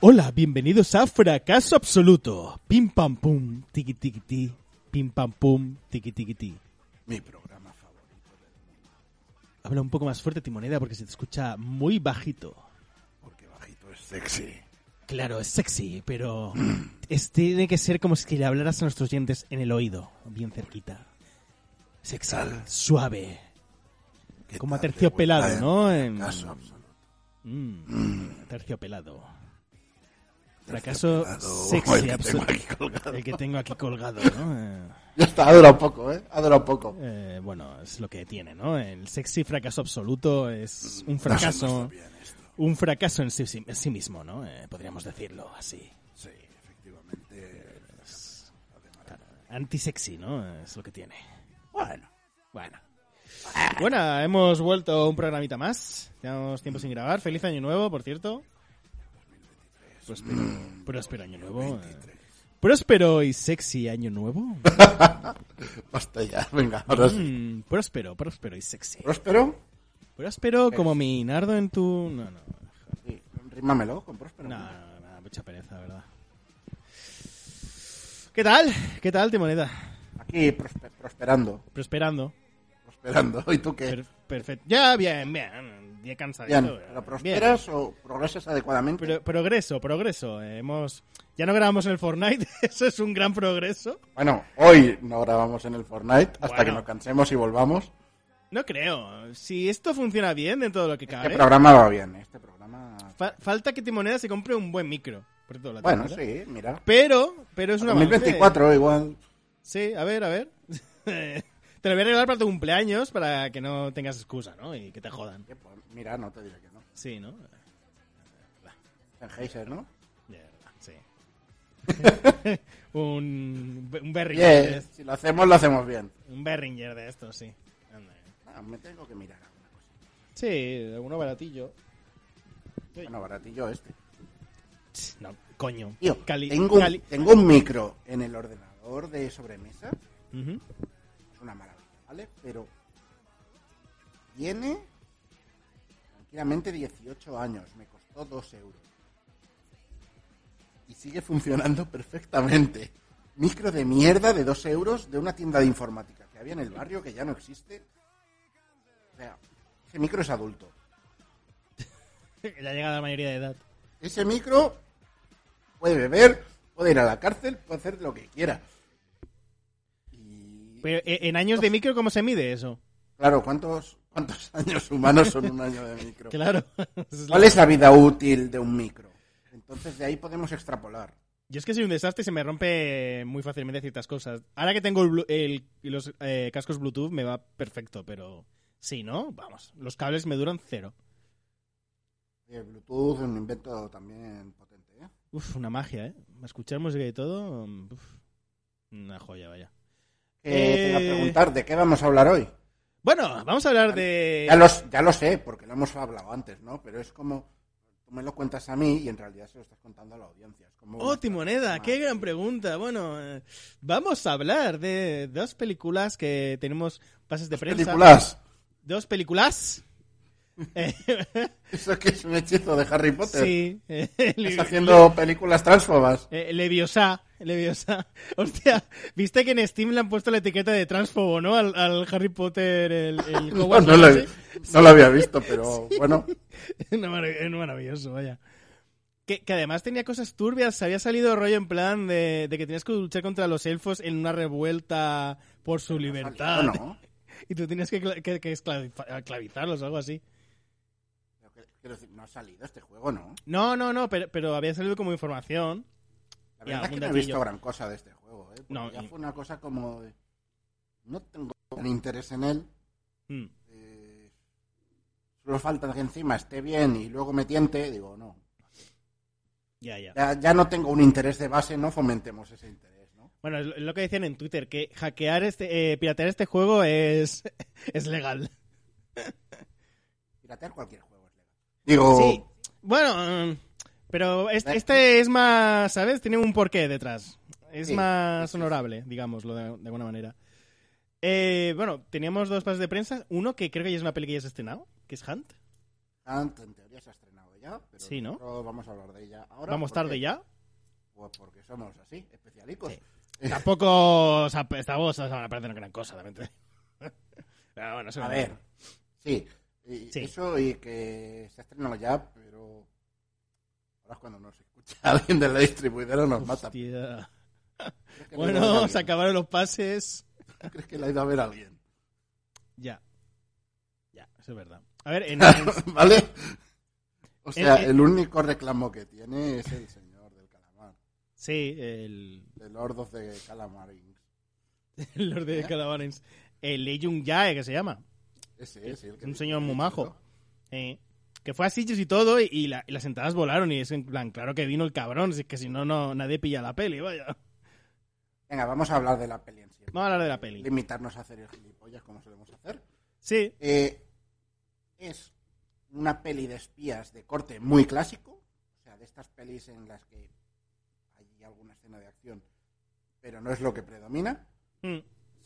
Hola, bienvenidos a Fracaso Absoluto. Pim pam pum, tiki tiki ti. Pim pam pum, tiki tiki ti. Mi programa favorito, Habla un poco más fuerte, Timoneda, porque se te escucha muy bajito. porque bajito es sexy. Claro, es sexy, pero es- tiene que ser como si le hablaras a nuestros oyentes en el oído, bien cerquita. Sexy, tal? suave, ¿Qué como aterciopelado, vuelta ¿no? en Fracaso absoluto. Mm, terciopelado. Fracaso sexy, el que tengo absoluto. aquí colgado. El que tengo aquí colgado, ¿no? Ya está, ha durado poco, ¿eh? Ha durado poco. Eh, bueno, es lo que tiene, ¿no? El sexy fracaso absoluto es un No se muestra fracaso, esto. un fracaso en sí, en sí mismo, ¿no? Eh, podríamos decirlo así. Sí, efectivamente. Anti-sexy, ¿no? Es lo que tiene. Bueno, Bueno. Bueno, hemos vuelto un programita más. Llevamos tiempo sin grabar. Feliz año nuevo, por cierto. Próspero, próspero año nuevo. eh. Próspero y sexy año nuevo. basta ya. Venga, ahora sí. Mm, próspero, próspero y sexy. ¿Próspero? Próspero como mi nardo en tu... No, no. Sí, rímamelo con Próspero. No, no, no, mucha pereza, ¿verdad? ¿Qué tal? ¿Qué tal, Timoneda? Aquí prospe- prosperando. Prosperando. Prosperando. ¿Y tú qué? Per- perfecto. Ya, bien, bien. Ya cansadito. Bien, eh, ¿pero prosperas o progresas adecuadamente? Pro- progreso, progreso. Eh, Hemos... Ya no grabamos en el Fortnite, eso es un gran progreso. Bueno, hoy no grabamos en el Fortnite hasta Bueno. que nos cansemos y volvamos. No creo. Si esto funciona bien dentro de lo que Este cabe, programa va bien, este programa... fa- falta que Timoneda se compre un buen micro. Por cierto, la Bueno, sí, mira. Pero, pero es una 2024 igual. Sí, a ver, a ver. te lo voy a regalar para tu cumpleaños para que no tengas excusa, ¿no? Y que te jodan. Pues, Mira, no te diré que no. Sí, ¿no? Sennheiser, ¿no? Ya, verdad, sí. un, un de- si lo hacemos, lo hacemos bien. Un Behringer de estos, sí. Anda. Ah, me tengo que mirar alguna cosa. Sí, alguno baratillo. Bueno, baratillo este. No, coño. Tío, Cali- tengo, un, cali- tengo un micro en el ordenador de sobremesa. Es una maravilla, ¿vale? Pero tiene tranquilamente 18 años. Me costó 2 euros. Y sigue funcionando perfectamente. Micro de mierda de 2 euros de una tienda de informática que había en el barrio que ya no existe. O sea, ese micro es adulto. ya llega a la mayoría de edad. Ese micro puede beber, puede ir a la cárcel, puede hacer lo que quiera. Pero, eh, ¿en años de micro cómo se mide eso? claro, ¿cuántos, ¿cuántos años humanos son un año de micro? Claro. ¿Cuál es la vida útil de un micro? Entonces de ahí podemos extrapolar. Yo es que soy un desastre y se me rompe muy fácilmente ciertas cosas. Ahora que tengo el el- los eh, cascos Bluetooth me va perfecto, pero sí, ¿no? Vamos, los cables me duran cero. El Bluetooth es un invento también potente, ¿eh? Uf, una magia, ¿eh? Escuchar música y todo, mm, uf, una joya, vaya. Que te iba a Eh, preguntar, ¿de qué vamos a hablar hoy? Bueno, vamos a hablar de... Ya, los, ya lo sé, porque lo hemos hablado antes, ¿no? Pero es como, tú me lo cuentas a mí y en realidad se lo estás contando a la audiencia. Es como Oh, Timoneda, qué gran pregunta. Bueno, eh, vamos a hablar de dos películas que tenemos pases de prensa. Películas. Dos películas. Eso que es un hechizo de Harry Potter. sí. eh, Estás haciendo películas transfobas. Eh, Leviosa, Leviosa. Hostia, viste que en Steam le han puesto la etiqueta de transfobo, ¿no? Al, al Harry Potter, el, el No, Hogwarts no lo, Legacy. no lo había visto, pero bueno. Es maravilloso, vaya. Que, que además tenía cosas turbias. Había salido rollo en plan de, de que tenías que luchar contra los elfos en una revuelta por su libertad. No, no. y tú tienes que, que, que esclaviza- esclavizarlos o algo así. Quiero decir, no ha salido este juego, ¿no? No, no, no, pero, pero había salido como información. La verdad es que no he visto gran cosa de este juego, ¿eh? No, ya y- fue una cosa como de... No tengo gran interés en él. Mm. eh, solo falta que encima esté bien y luego me tiente. Digo, no. Ya, ya. Ya, ya no tengo un interés de base, no fomentemos ese interés, ¿no? Bueno, es lo- que decían en Twitter, que hackear este, eh, piratear este juego es, es legal. Piratear cualquier juego. Digo, Sí. Bueno, mm, pero este, este es más, ¿sabes? Tiene un porqué detrás. Es Sí, más honorable, digámoslo de, de alguna manera. Eh, bueno, teníamos dos pases de prensa. Uno que creo que ya es una peli que ya se ha estrenado, que es Hunt. Hunt en teoría se ha estrenado ya, pero Sí, ¿no? vamos a hablar de ella ahora. Vamos ¿por tarde qué? ya. Pues porque somos así, especialicos. Sí. Tampoco o sea, esta voz o sea, parece una gran cosa, también te digo. Pero bueno, eso A ver, sí, y Sí. eso y que se ha estrenado ya, pero ahora es cuando nos escucha alguien de la distribuidora nos mata. Hostia. ¿Crees que la ha ido a Bueno, se acabaron los pases. ¿Crees que la ha ido a ver alguien? Ya. Ya, eso es verdad. A ver, en, en- ¿Vale? O sea, el único reclamo que tiene es el señor del calamar, sí, el, de Lord of the Calamarings. el Lord de ¿Eh? Calabarens. El Lee Jung Jae, que se llama. Ese el que Un señor muy majo. Eh, que fue a sitios y todo, y, y la- y las entradas volaron. Y es en plan, claro que vino el cabrón, es que si no, no nadie pilla la peli, vaya. Venga, vamos a hablar de la peli en sí. Vamos a hablar de la peli. Limitarnos a hacer el gilipollas como solemos hacer. Sí, Eh, es una peli de espías de corte muy clásico, o sea, de estas pelis en las que hay alguna escena de acción, pero no es lo que predomina, Mm.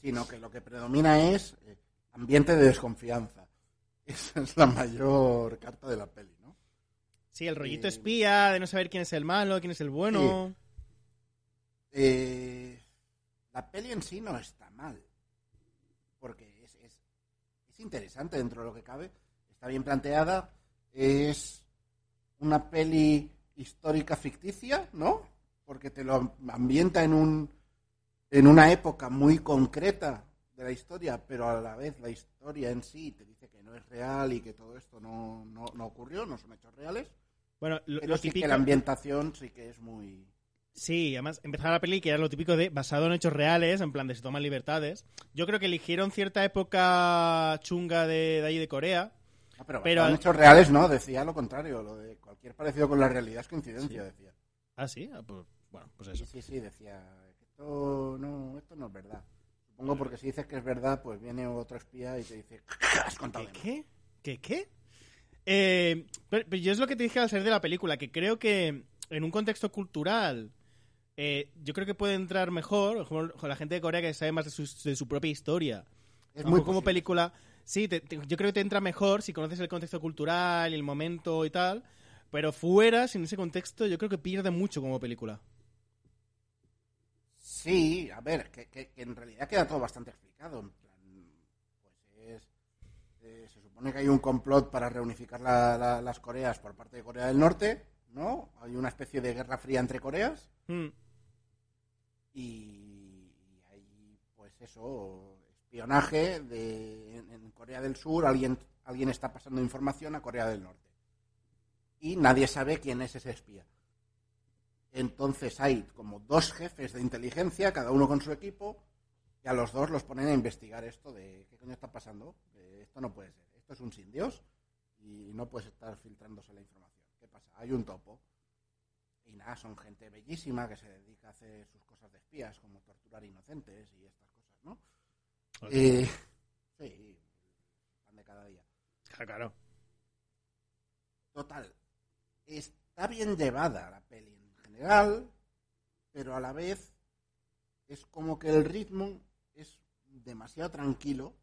sino que lo que predomina es eh, ambiente de desconfianza. Esa es la mayor carta de la peli, ¿no? sí, el rollito Eh, espía, de no saber quién es el malo, quién es el bueno. Eh, la peli en sí no está mal, porque es, es, es interesante dentro de lo que cabe, está bien planteada, es una peli histórica ficticia, ¿no? Porque te lo ambienta en un en una época muy concreta de la historia, pero a la vez la historia en sí te dice que no es real y que todo esto no, no, no ocurrió, no son hechos reales, Bueno, lo, pero lo sí típico. que la ambientación sí que es muy... Sí, además empezaba la peli que era lo típico de basado en hechos reales, en plan de se toman libertades. Yo creo que eligieron cierta época chunga de, de ahí de Corea. No, pero, Pero- en hechos reales no, decía lo contrario, lo de cualquier parecido con la realidad es coincidencia, decía. Ah, sí, Ah, pues, bueno, pues Sí, eso. sí, sí, decía que esto no, esto no es verdad. Supongo porque si dices que es verdad, pues viene otro espía y te dice, has contado ¿Qué? de más". ¿Qué? ¿Qué? ¿Qué? Eh, pero, pero yo es lo que te dije al salir de la película, que creo que en un contexto cultural, eh, yo creo que puede entrar mejor con con la gente de Corea que sabe más de su, de su propia historia. Es muy como película. Sí, te- te- yo creo que te entra mejor si conoces el contexto cultural y el momento y tal. Pero fuera, sin ese contexto, yo creo que pierde mucho como película. Sí, a ver, que, que- que en realidad queda todo bastante explicado. En plan, pues es, eh, se supone que hay un complot para reunificar la- la- las Coreas por parte de Corea del Norte, ¿no? Hay una especie de guerra fría entre Coreas. Mm, y hay pues eso espionaje de en, en Corea del Sur alguien alguien está pasando información a Corea del Norte y nadie sabe quién es ese espía entonces hay como dos jefes de inteligencia cada uno con su equipo y a los dos los ponen a investigar esto de qué coño está pasando Eh, esto no puede ser esto es un sin Dios y no puedes estar filtrándose la información qué pasa hay un topo y nada, son gente bellísima que se dedica a hacer sus cosas de espías, como torturar inocentes y estas cosas, ¿no? Eh, sí, pan de cada día. claro, claro. Total, está bien llevada la pero a la vez es como que el ritmo es demasiado tranquilo,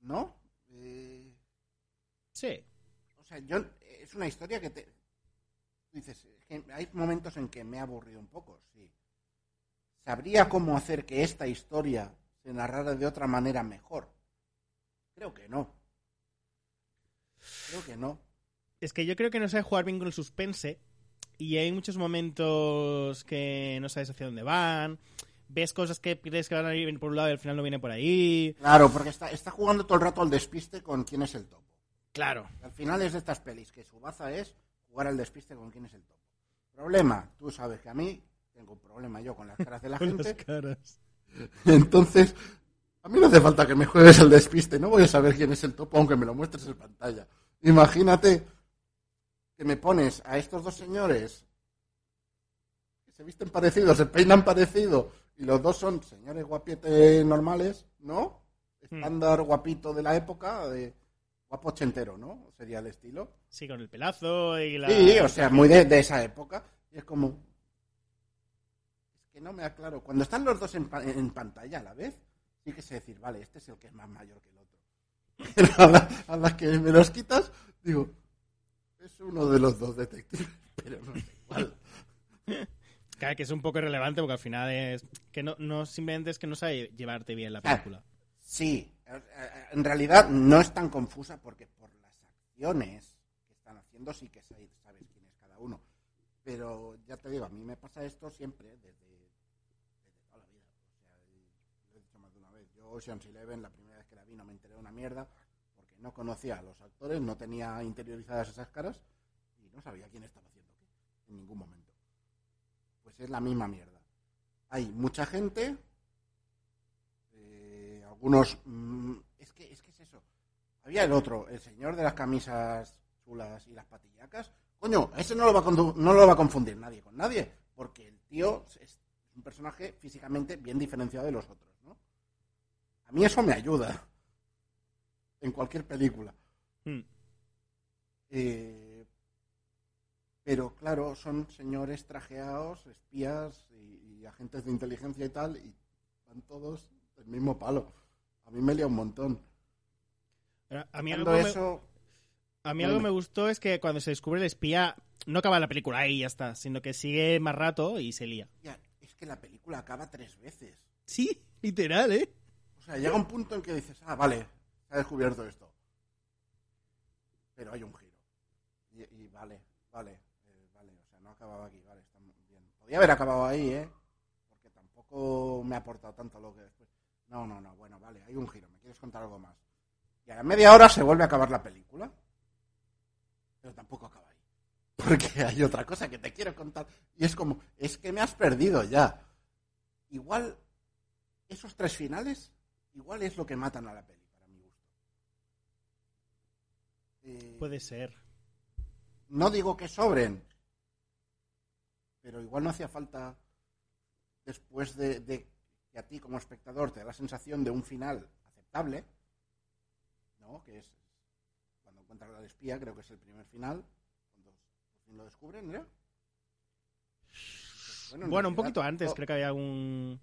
¿no? Eh, Sí. O sea, yo es una historia que te dices, que hay momentos en que me ha aburrido un poco, sí. ¿Sabría cómo hacer que esta historia se narrara de otra manera mejor? Creo que no. Creo que no. Es que yo creo que no sabe jugar bien con el suspense y hay muchos momentos que no sabes hacia dónde van. ves cosas que crees que van a ir por un lado y al final no vienen por ahí. Claro, porque está, está jugando todo el rato al despiste con quién es el topo. Claro. Al final es de estas pelis, que su baza es jugar al despiste con quién es el topo. Problema, tú sabes que a mí tengo un problema yo con las caras de la Con las gente. caras. Entonces, a mí no hace falta que me juegues el despiste, no voy a saber quién es el topo aunque me lo muestres en pantalla. Imagínate que me pones a estos dos señores que se visten parecidos, se peinan parecido y los dos son señores guapietes normales, ¿no? Estándar guapito de la época, de guapo ochentero, ¿no? Sería el estilo. Sí, con el pelazo y la... Sí, o sea, muy de, de esa época. Y es como. Es que no me aclaro. Cuando están los dos en, pa- en pantalla a la vez, sí que sé decir, vale, este es el que es más mayor que el otro. Pero a la, a la que me los quitas, digo, es uno de los dos detectives, pero no sé cuál. Claro, que es un poco irrelevante porque al final es que no, no simplemente es que no sabe llevarte bien la Ah. película. Sí, en realidad no es tan confusa porque por las acciones que están haciendo sí que sa- sabes quién es cada uno. Pero ya te digo, a mí me pasa esto siempre desde, desde toda la vida. O sea, lo he dicho más de una vez. Yo Ocean's Eleven, la primera vez que la vi no me enteré de una mierda no conocía a los actores, no tenía interiorizadas esas caras y no sabía quién estaba haciendo qué en ningún momento. Pues es la misma mierda. Hay mucha gente eh, algunos mm, es que es que es eso había el otro el señor de las camisas chulas y las patillacas coño ese no lo va a no lo va a confundir nadie con nadie porque el tío es un personaje físicamente bien diferenciado de los otros ¿no? a mí eso me ayuda en cualquier película Hmm. Eh, pero claro, son señores trajeados, espías y, y agentes de inteligencia y tal, y van todos del mismo palo. A mí me lía un montón. A mí, algo me, eso, a mí algo me gustó es que cuando se descubre el espía no acaba la película ahí y ya está, sino que sigue más rato y se lía. ya, es que la película acaba tres veces. Sí, literal, ¿eh? O sea, llega un punto en que dices, ah, vale, se ha descubierto esto. Pero hay un giro. Y, vale, vale, eh, vale, o sea, no acababa aquí, vale, está bien. Podía haber acabado ahí, ¿eh? Porque tampoco me ha aportado tanto lo que después. No, no, no, bueno, vale, hay un giro, me quieres contar algo más. Y a la media hora se vuelve a acabar la película. Pero tampoco acaba ahí. Porque hay otra cosa que te quiero contar. Y es como, es que me has perdido ya. Igual, esos tres finales, igual es lo que matan a la peli, para mi gusto. Eh, Puede ser. no digo que sobren, pero igual no hacía falta, después de, de que a ti como espectador te da la sensación de un final aceptable, ¿no? Que es cuando encuentran al espía, creo que es el primer final, cuando por fin lo descubren, ¿no? Bueno, en Bueno, un poquito antes, creo que había un...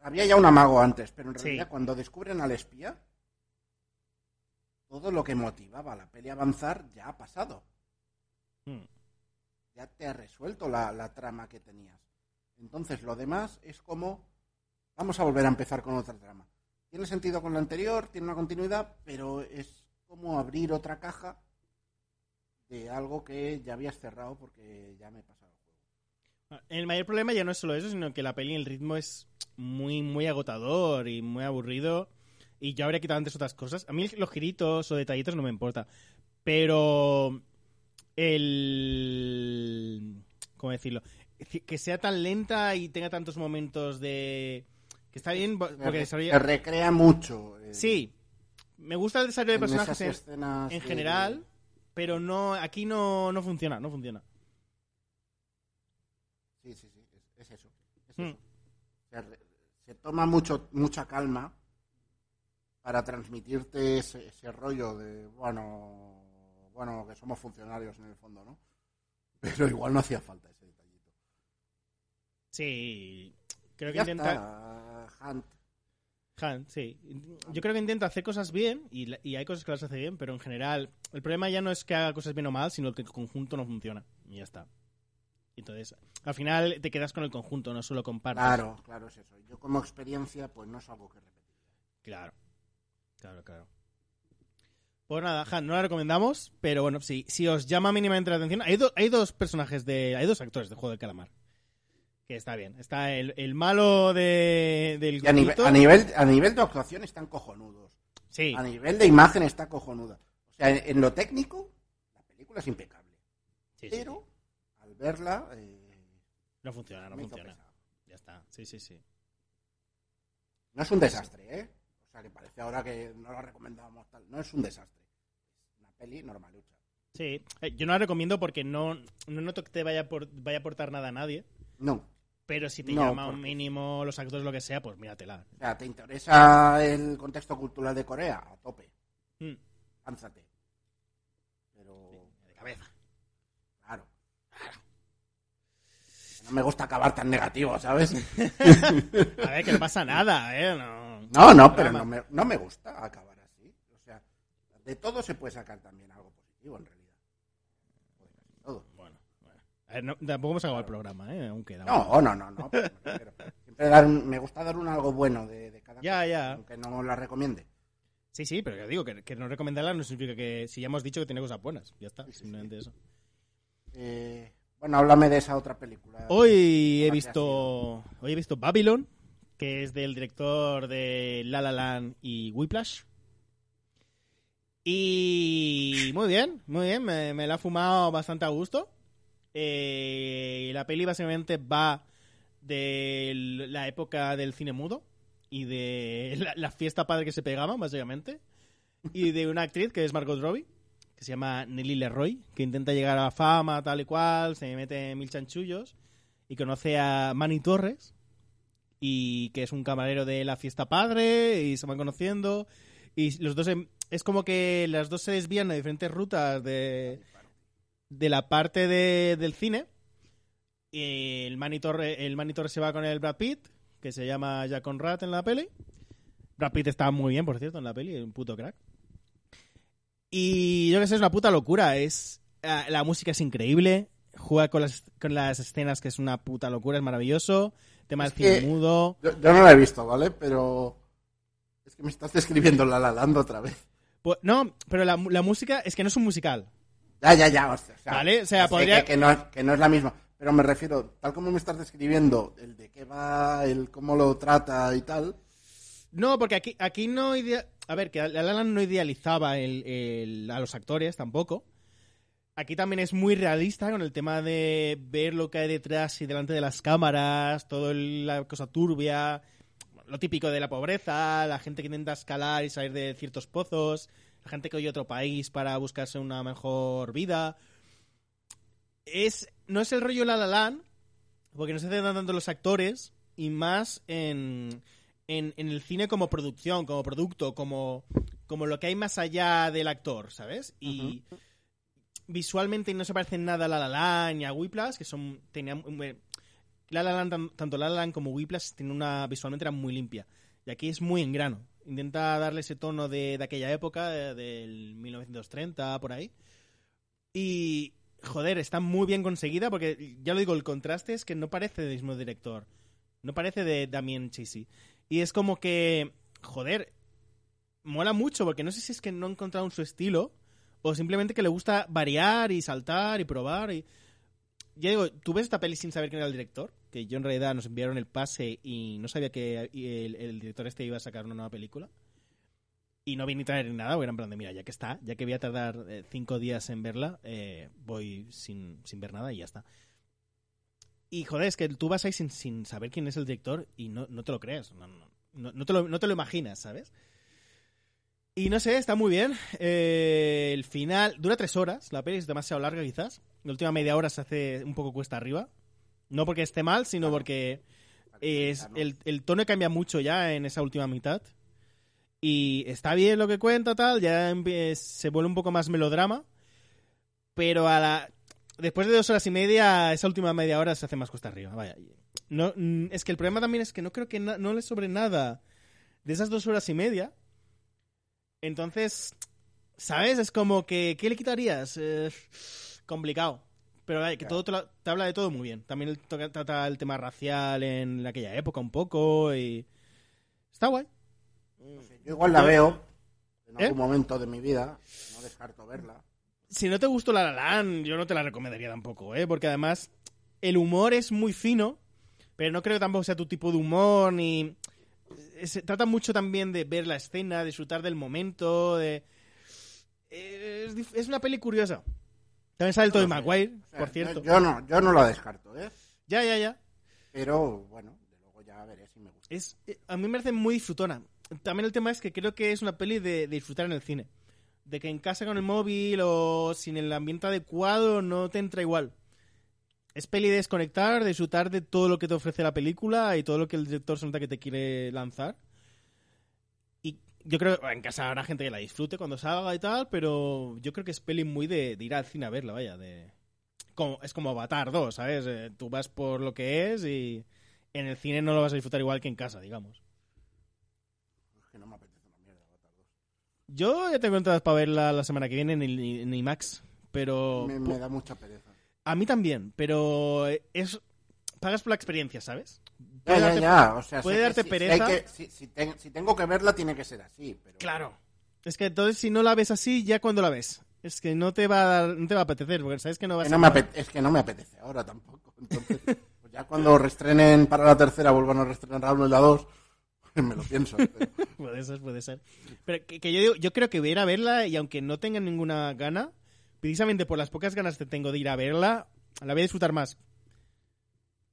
había ya un amago antes, pero en Sí. realidad cuando descubren al espía, todo lo que motivaba a la peli a avanzar ya ha pasado. Hmm. Ya te ha resuelto la, la trama que tenías. Entonces lo demás es como, vamos a volver a empezar con otra trama. Tiene sentido con la anterior, tiene una continuidad, pero es como abrir otra caja de algo que ya habías cerrado porque ya me he pasado el juego. El mayor problema ya no es solo eso, sino que la peli, el ritmo es muy, muy agotador y muy aburrido. Y yo habría quitado antes otras cosas. A mí los giritos o detallitos no me importa. Pero el... ¿Cómo decirlo? Que sea tan lenta y tenga tantos momentos de... Que está bien porque desarrolla... recrea mucho. eh, Sí, me gusta el desarrollo de personajes en, escenas en de- general, pero no aquí no, no funciona, no funciona. Sí, sí, sí, es, es eso. es eso. Se, re- se toma mucho, mucha calma para transmitirte ese, ese rollo de, bueno, bueno, que somos funcionarios en el fondo, ¿no? Pero igual no hacía falta ese detallito. Sí, creo que Ya intenta... está, Hunt. Han, sí. Yo creo que intenta hacer cosas bien y, y hay cosas que las hace bien, pero en general el problema ya no es que haga cosas bien o mal, sino que el conjunto no funciona. Y ya está. Entonces, al final te quedas con el conjunto, no solo con partes. Claro, claro, es eso. Yo como experiencia, pues no es algo que repetir. Claro. Claro, claro. Pues nada, Han, no la recomendamos, pero bueno, sí, si os llama mínimamente la atención, hay, do- hay dos personajes de. Hay dos actores de Juego del Calamar. que está bien. Está el, el malo de, del a, nive- grupito. a nivel, a nivel de actuación están cojonudos. Sí, A nivel de imagen está cojonuda. O sea, en, en lo técnico, la película es impecable. sí, sí, Pero, al verla, eh, no funciona, no funciona. Ya está, sí, sí, sí. No es un desastre, ¿eh? O sea, que parece ahora que no lo recomendábamos tal. No es un desastre. Es una peli normalucha. Sí, Eh, yo no la recomiendo porque no, no noto que te vaya por- vaya a aportar nada a nadie. No. Pero si te No, llama un mínimo los actores, lo que sea, pues míratela. O sea, ¿te interesa el contexto cultural de Corea? A tope. Mm, Lánzate. Pero, de cabeza. claro. No me gusta acabar tan negativo, ¿sabes? A ver, que no pasa nada, ¿eh? No, No, no, pero no me, no me gusta acabar así. O sea, de todo se puede sacar también algo positivo, en realidad. Todo. Bueno, bueno. A ver, no- tampoco hemos acabado el programa, ¿eh? Aún queda. No, no, no, no. pero Siempre dar un- me gusta dar un algo bueno de, de cada Ya, cosa, ya. aunque no la recomiende. Sí, sí, pero ya digo que, que no recomendarla no significa que si ya hemos dicho que tiene cosas buenas. Ya está, Sí, sí, simplemente eso. Eh, bueno, háblame de esa otra película. Hoy he visto hoy he visto Babylon, que es del director de La La Land y Whiplash. Y muy bien, muy bien, me, la ha fumado bastante a gusto. Eh, la peli básicamente va de la época del cine mudo y de la, la fiesta padre que se pegaban, básicamente. Y de una actriz que es Margot Robbie, que se llama Nelly Leroy, que intenta llegar a la fama, tal y cual, se mete en mil chanchullos y conoce a Manny Torres, y que es un camarero de la fiesta padre, y se van conociendo. Y los dos em- es como que las dos se desvían a diferentes rutas de, de la parte de- del cine. Y el Manny Torres el Manny Torres se va con el Brad Pitt, que se llama Jack Conrad en la peli. Brad Pitt está muy bien, por cierto, en la peli, un puto crack. Y yo que sé, es una puta locura. Es ah, La música es increíble. Juega con las, con las escenas, que es una puta locura, es maravilloso. Tema del cine mudo. Yo, yo no la he visto, ¿vale? Pero es que me estás describiendo La La Land otra vez. Pues, no, pero la, la música es que no es un musical. Ya, ya, ya. O sea, Vale, o sea, podría- Que, que no, es- que no es la misma. Pero me refiero, tal como me estás describiendo, el de qué va, el cómo lo trata y tal. No, porque aquí, aquí no idea... A ver, que La La Land no idealizaba el- el- a los actores tampoco. Aquí también es muy realista con el tema de ver lo que hay detrás y delante de las cámaras, toda la cosa turbia, lo típico de la pobreza, la gente que intenta escalar y salir de ciertos pozos, la gente que oye a otro país para buscarse una mejor vida. Es, no es el rollo La La Land, porque no se centran tanto los actores y más en, en, en el cine como producción, como producto, como, como lo que hay más allá del actor, ¿sabes? Y visualmente no se parecen nada a La La Land ni a Whiplash, que son tenían eh, La La tanto La La Land como Whiplash tienen una visualmente era muy limpia y aquí es muy en grano. Intenta darle ese tono de, de aquella época, de- del 1930 por ahí. Y joder, está muy bien conseguida porque ya lo digo, el contraste es que no parece del mismo director. No parece de Damien Chisi. Y es como que, joder, mola mucho porque no sé si es que no ha encontrado su estilo o simplemente que le gusta variar y saltar y probar. Y... Ya digo, tú ves esta peli sin saber quién era el director, que yo en realidad nos enviaron el pase y no sabía que el, director este iba a sacar una nueva película. Y no vi ni traer ni nada, porque era en plan de, mira, ya que está, ya que voy a tardar eh, cinco días en verla, eh, voy sin, sin ver nada y ya está. Y joder, es que tú vas ahí sin, sin saber quién es el director y no, no te lo crees, no, no, no te lo, no te lo imaginas, ¿sabes? Y no sé, está muy bien. Eh, el final dura tres horas, la peli es demasiado larga quizás. La última media hora se hace un poco cuesta arriba. No porque esté mal, sino Claro. porque es, el, el tono cambia mucho ya en esa última mitad. Y está bien lo que cuenta, tal, ya se vuelve un poco más melodrama. Pero a la después de dos horas y media, esa última media hora se hace más cuesta arriba. Vaya. No, mm, es que el problema también es que no creo que no le sobre nada de esas dos horas y media. Entonces, ¿sabes? Es como que, ¿qué le quitarías? Eh, complicado. Pero que Claro. todo te, lo- te habla de todo muy bien. También toca- trata el tema racial en aquella época un poco y... Está guay. No sé, yo igual la veo en ¿Eh? algún momento de mi vida. No descarto verla. Si no te gustó La La Land, yo no te la recomendaría tampoco, ¿eh? Porque además el humor es muy fino, pero no creo que tampoco sea tu tipo de humor, ni... Se trata mucho también de ver la escena, disfrutar del momento, de... Es, dif- es una peli curiosa. También sale el Tobey No. Maguire, O sea, por cierto. Yo no, yo no la descarto, ¿eh? Ya, ya, ya. Pero bueno, de luego ya veré si me gusta. Es, eh, a mí me parece muy disfrutona. También el tema es que creo que es una peli de, de disfrutar en el cine. De que en casa con el móvil o sin el ambiente adecuado no te entra igual. Es peli de desconectar, de disfrutar de todo lo que te ofrece la película y todo lo que el director se nota que te quiere lanzar. Y yo creo que en casa habrá gente que la disfrute cuando salga y tal, pero yo creo que es peli muy de, de ir al cine a verla, vaya. De, como, es como Avatar 2, ¿sabes? Eh, tú vas por lo que es y en el cine no lo vas a disfrutar igual que en casa, digamos. Es que no me apetece una mierda. Avatar 2. Yo ya tengo entradas para verla la semana que viene en, el- en IMAX, pero Me, me da mucha pereza. A mí también, pero es pagas por la experiencia, ¿sabes? Ya, Puede ya, darte- ya. O sea, puede darte si- si pereza. que- si, si ten- si tengo que verla, tiene que ser así. Pero... Claro. Es que entonces si no la ves así, ya cuando la ves, es que no te va a dar- no te va a apetecer, porque sabes que no vas Que a me es que no me apetece ahora tampoco. Entonces, pues ya cuando restrenen para la tercera, vuelvan a restrenar 1 y la 2, me lo pienso. pero- Puede ser, puede ser. Pero que, que yo digo, yo creo que voy a ir a verla y aunque no tenga ninguna gana, precisamente por las pocas ganas que tengo de ir a verla, la voy a disfrutar más.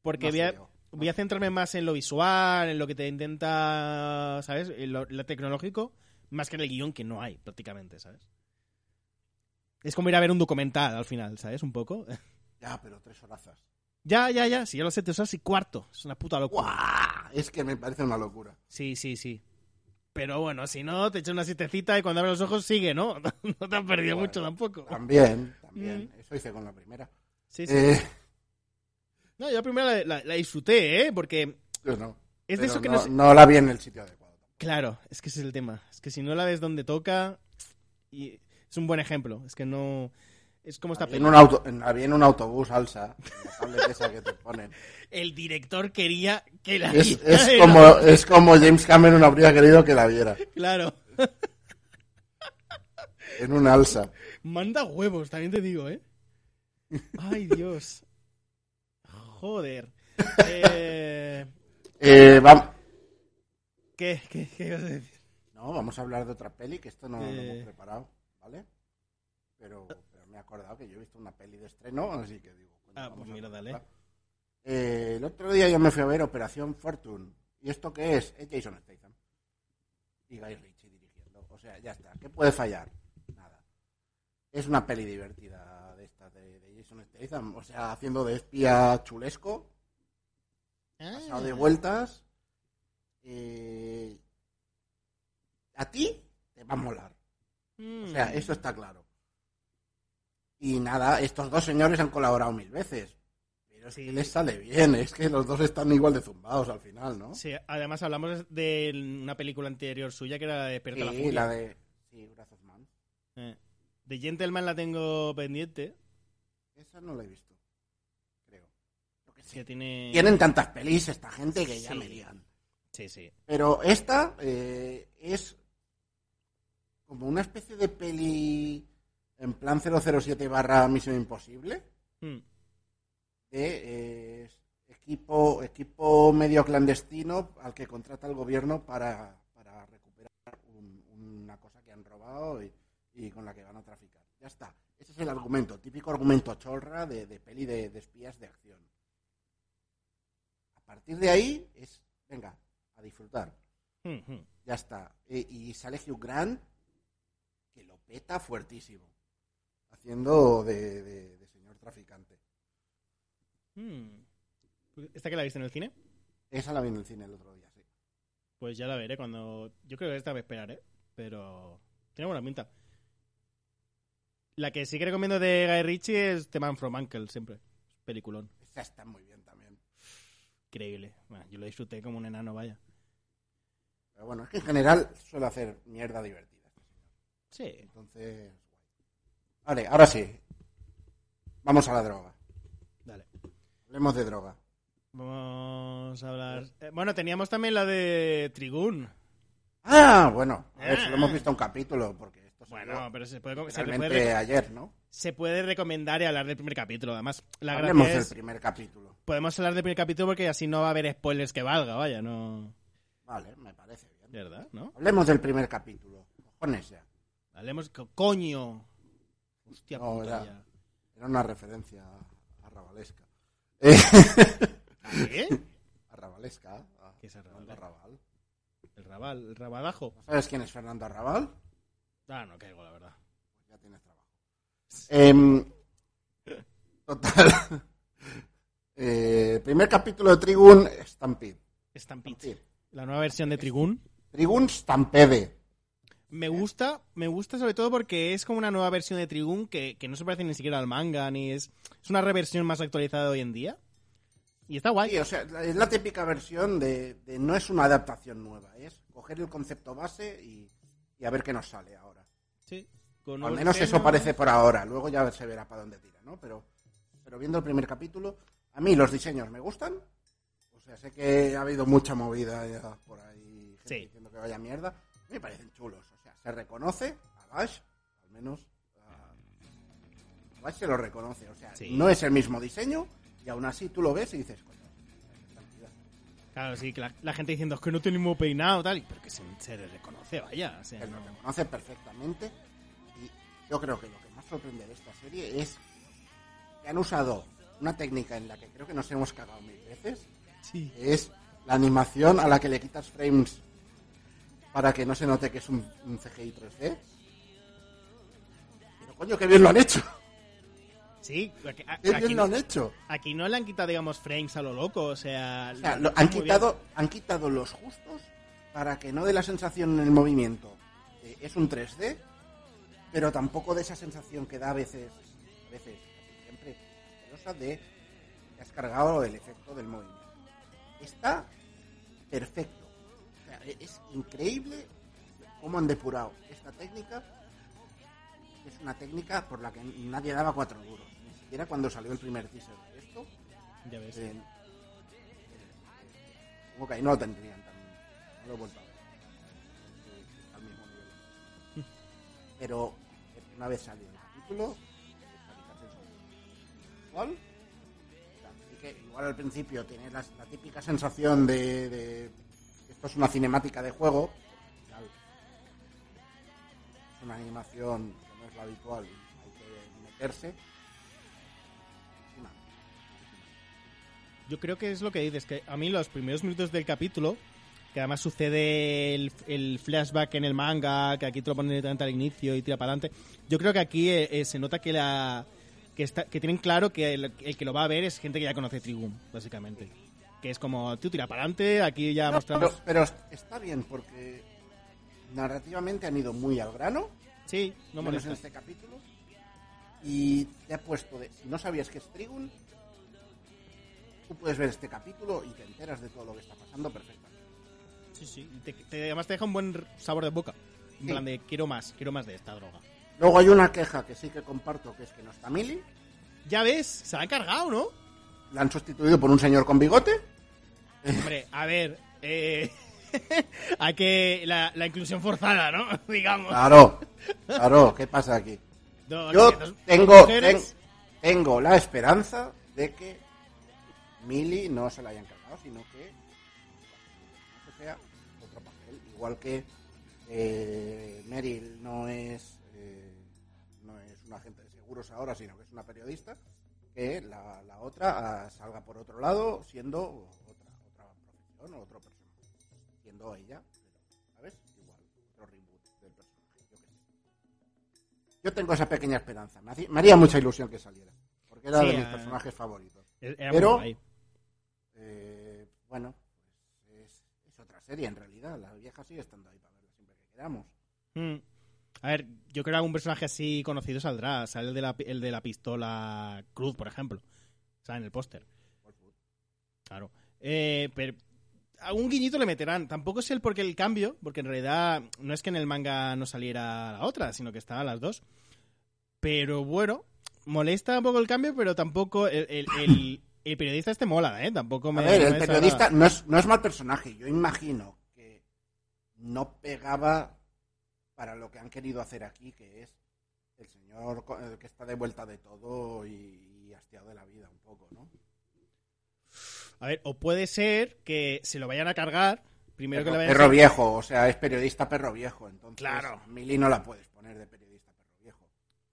Porque No voy, a, voy a centrarme más en lo visual, en lo que te intenta, ¿sabes? En lo, lo tecnológico, más que en el guion que no hay prácticamente, ¿sabes? Es como ir a ver un documental al final, ¿sabes? Un poco. Ya, pero tres horazas. ya, ya, ya. Si yo lo sé, tres horas y cuarto. Es una puta locura. ¡Guau! Es que me parece una locura. Sí, sí, sí. Pero bueno, si no, te echas una siestecita y cuando abres los ojos sigue, ¿no? No te has perdido Bueno, mucho tampoco. También, también. Mm. Eso hice con la primera. Sí, sí. Eh, No, yo la primera la, la- la disfruté, ¿eh? Porque yo no. es de eso que no, no la vi en el sitio adecuado. Claro, es que ese es el tema. Es que si no la ves donde toca... Y es un buen ejemplo. Es que no... Es como esta La vi en un, auto, en, vi en un autobús tablet esa que te ponen. El director quería que la Es, viera es como, la- es como James Cameron habría querido que la viera. Claro. En un alsa. Manda huevos, también te digo, ¿eh? Ay, Dios. Joder. Eh, Eh, vam- ¿Qué? ¿Qué? ¿Qué ibas a decir? No, vamos a hablar de otra peli, que esto no lo Eh. hemos preparado, ¿vale? Pero me he acordado que yo he visto una peli de estreno, así que digo... Ah, pues mira, dale. Eh, el otro día yo me fui a ver Operación Fortune. ¿Y esto qué es? Es Jason Statham. Y Guy Ritchie dirigiendo. O sea, ya está. ¿Qué puede fallar? Nada. Es una peli divertida de esta, de, de Jason Statham. O sea, haciendo de espía chulesco. pasado de vueltas. eh, a ti te va a molar. O sea, Mm. eso está claro. Y nada, estos dos señores han colaborado mil veces. Pero es Sí. que les sale bien, es que los dos están igual de zumbados al final, ¿no? Sí, además hablamos de una película anterior suya que era de Perta la Sí, Furia. la de. Sí, of Man. Eh, De Gentleman la tengo pendiente. Esa no la he visto. Creo. Lo que sí. Tiene... Tienen tantas pelis esta gente que ya me lían. Sí, sí. Pero esta eh, es como una especie de peli en plan 007 barra Misión Imposible. Mm. de eh, equipo, equipo medio clandestino al que contrata el gobierno para, para recuperar un- una cosa que han robado y, y con la que van a traficar. Ya está. Ese es el argumento, típico argumento chorra de, de peli de, de espías de acción. A partir de ahí es, venga, a disfrutar. Mm, mm. Ya está. E- y sale Hugh Grant, que lo peta fuertísimo, haciendo de, de- de señor traficante. Mm. ¿Esta que la viste en el cine? Esa la vi en el cine el otro día, sí. Pues ya la veré cuando... Yo creo que esta voy a esperar, ¿eh? Pero... Tiene buena pinta. La que sí que recomiendo de Guy Ritchie es The Man from Uncle, siempre. Peliculón. Esa está muy bien también. Increíble. Bueno, yo lo disfruté como un enano, vaya. Pero bueno, es que en general suele hacer mierda divertida. este. Sí. Entonces. Vale, ahora sí. Vamos a la droga. Dale. Hablemos de droga. Vamos a hablar... eh, bueno, teníamos también la de Trigun. Ah, bueno. A ver, Ah. solo hemos visto un capítulo, porque esto Bueno, pero se puede, se realmente puede, ayer, ¿no? se puede recomendar y hablar del primer capítulo. Además, la Hablemos del primer capítulo. Podemos hablar del primer capítulo porque así no va a haber spoilers que valga, vaya, no... Vale, me parece bien. ¿Verdad? ¿No? Hablemos del primer capítulo. Cojones ya. Hablemos... co- ¡Coño! Hostia No, puta era- una referencia a Ravalesca. Eh, ¿A qué? a Ravalesca. A ¿Qué es Arrabal? Arrabal. El rabal, el rabadajo. ¿No sabes quién es Fernando Arrabal? Ah, no caigo, la verdad. Ya tienes trabajo. Em, total. Eh, primer capítulo de Trigun Stampede. Stampede. Stampede. La nueva versión de Trigun. Trigun Stampede. Me gusta, me gusta sobre todo porque es como una nueva versión de Trigun que, que no se parece ni siquiera al manga, ni es... Es una reversión más actualizada de hoy en día. Y está guay. Sí, o sea, es la típica versión de, de no es una adaptación nueva, es coger el concepto base y, y a ver qué nos sale ahora. Sí. Con Al menos eso parece por ahora, luego ya se verá para dónde tira, ¿no? Pero, pero viendo el primer capítulo, a mí los diseños me gustan. O sea, sé que ha habido mucha movida ya por ahí, gente Sí. diciendo que vaya mierda. Me parecen chulos. Se reconoce a Bash, al menos a Bash se lo reconoce. O sea, Sí. no es el mismo diseño y aún así tú lo ves y dices, coño. Claro, sí, que la, la gente diciendo es que no tenemos peinado tal, pero que se, se le reconoce, vaya. O sea, Él no- lo reconoce perfectamente. Y yo creo que lo que más sorprende de esta serie es que han usado una técnica en la que creo que nos hemos cagado mil veces. Sí. que es la animación a la que le quitas frames para que no se note que es un, un CGI 3D. Pero coño, qué bien lo han hecho. Sí, aquí, a- Qué aquí bien lo no, han hecho. aquí no le han quitado, digamos, frames a lo loco, o sea... O sea, lo lo- están han, quitado, han quitado los justos para que no dé la sensación en el movimiento. es un 3D, pero tampoco de esa sensación que da a veces, a veces, siempre, de que has cargado el efecto del movimiento. Está perfecto. O sea, e- es increíble cómo han depurado esta técnica. Es una técnica por la que nadie daba cuatro duros. Ni siquiera cuando salió el primer teaser de esto. Ya ves. Eh, Supongo que ahí no lo tendrían también. No lo he vuelto a ver. Eh, al mismo nivel. Pero eh, una vez salió el capítulo, igual, así que igual al principio tiene la, la típica sensación de, esto es una cinemática de juego. Es una animación que no es la habitual hay que meterse. Yo creo que es lo que dices, que a mí los primeros minutos del capítulo, que además sucede el, flashback en el manga, que aquí te lo ponen directamente al inicio y tira para adelante, yo creo que aquí eh, eh, se nota que la que, está, que tienen claro que el, el que lo va a ver es gente que ya conoce Trigum, básicamente. Que es como, tú tira para adelante, aquí ya No, mostramos... pero, pero está bien porque narrativamente han ido muy al grano, Sí, no menos en molesta. este capítulo, y te ha puesto de, si no sabías que es Trigun, tú puedes ver este capítulo y te enteras de todo lo que está pasando perfectamente. Sí, sí. y te- te- además te deja un buen sabor de boca. En Sí. plan de, quiero más, quiero más de esta droga. Luego hay una queja que sí que comparto, que es que no está Mili, Ya ves, se la han cargado, ¿no? la han sustituido por un señor con bigote, Hombre, a ver, eh, hay que la, la inclusión forzada, ¿no? Digamos. claro, claro, ¿qué pasa aquí? Yo tengo, ten- tengo la esperanza de que Millie no se la hayan cargado, sino que, que sea otro papel. Igual que eh, Meryl no es, eh, no es un agente de seguros ahora, sino que es una periodista, que la, la otra ah, salga por otro lado siendo profesión o otro personaje. Siendo ella, pero, ¿sabes? Igual, otro reboot del personaje. Yo qué sé. Yo tengo esa pequeña esperanza. Me, hacía- me haría mucha ilusión que saliera. Porque era Sí, de mis eh, personajes favoritos. Pero-. Eh, bueno, pues es, es otra serie en realidad. La vieja sigue estando ahí para verla siempre que queramos. Mm. A ver, yo creo que algún personaje así conocido saldrá. Sale el de la, el de la pistola Cruz, por ejemplo. Sale en el póster. Claro. Eh, pero algún guiñito le meterán. Tampoco sé el por qué el cambio, porque en realidad no es que en el manga no saliera la otra, sino que estaban las dos. Pero bueno, molesta un poco el cambio, pero tampoco el, el- el- el periodista este mola, ¿eh? Tampoco me... A ver, el periodista no es, no es mal personaje. Yo imagino que no pegaba para lo que han querido hacer aquí, que es el señor que está de vuelta de todo y, y hastiado de la vida un poco, ¿no? A ver, o puede ser que se lo vayan a cargar. Primero que le vayan a perro viejo, o sea, es periodista perro viejo, entonces Claro. Mili no la puedes poner de periodista perro viejo.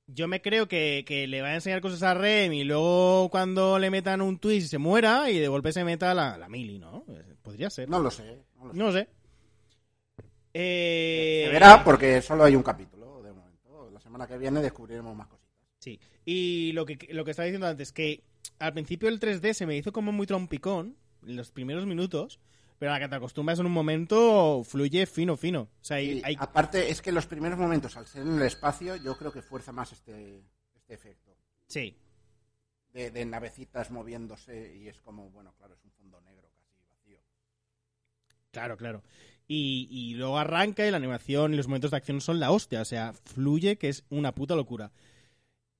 Yo me creo que, que le va a enseñar cosas a Rem y luego cuando le metan un twist se muera y de golpe se meta la, la mili, ¿no? Eh, Podría ser. No lo sé, no lo sé. No sé. Eh, Se verá porque solo hay un capítulo de momento. La semana que viene descubriremos más cositas. Sí. Y lo que, lo que estaba diciendo antes, que al principio el 3D se me hizo como muy trompicón en los primeros minutos, pero a la que te acostumbras en un momento fluye fino, fino. O sea, hay, Aparte, es que los primeros momentos, al ser en el espacio, yo creo que fuerza más este, este efecto. Sí. De, de navecitas moviéndose y es como, bueno, claro, es un fondo negro casi vacío. Claro, claro. Y, y luego arranca y la animación y los momentos de acción son la hostia. O sea, fluye que es una puta locura.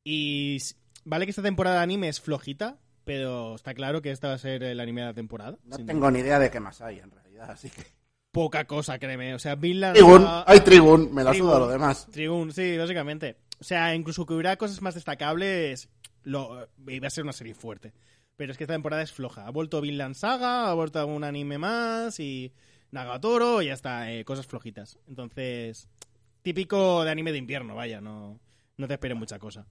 Y vale que esta temporada de anime es flojita, pero está claro que esta va a ser el anime de la temporada. No tengo ni idea de qué más hay en realidad, así que... Poca cosa, créeme. O sea, Vinland... Trigun, hay Trigun, me la Trigun. suda lo demás. Trigun, sí, básicamente. O sea, incluso que hubiera cosas más destacables, lo, iba a ser una serie fuerte. Pero es que esta temporada es floja. Ha vuelto Vinland Saga, ha vuelto algún anime más y Nagatoro y ya está, eh, cosas flojitas. Entonces, típico de anime de invierno, vaya, no, no te esperes mucha cosa.